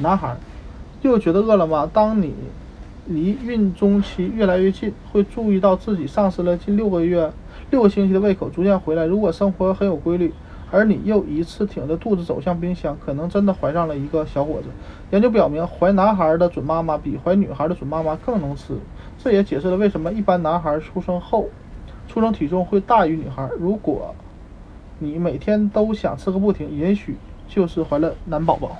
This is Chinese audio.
男孩，又觉得饿了吗？当你离孕中期越来越近，会注意到自己丧失了近六个月、六个星期的胃口，逐渐回来。如果生活很有规律，而你又一次挺着肚子走向冰箱，可能真的怀上了一个小伙子。研究表明，怀男孩的准妈妈比怀女孩的准妈妈更能吃，这也解释了为什么一般男孩出生后，出生体重会大于女孩。如果你每天都想吃个不停，也许就是怀了男宝宝。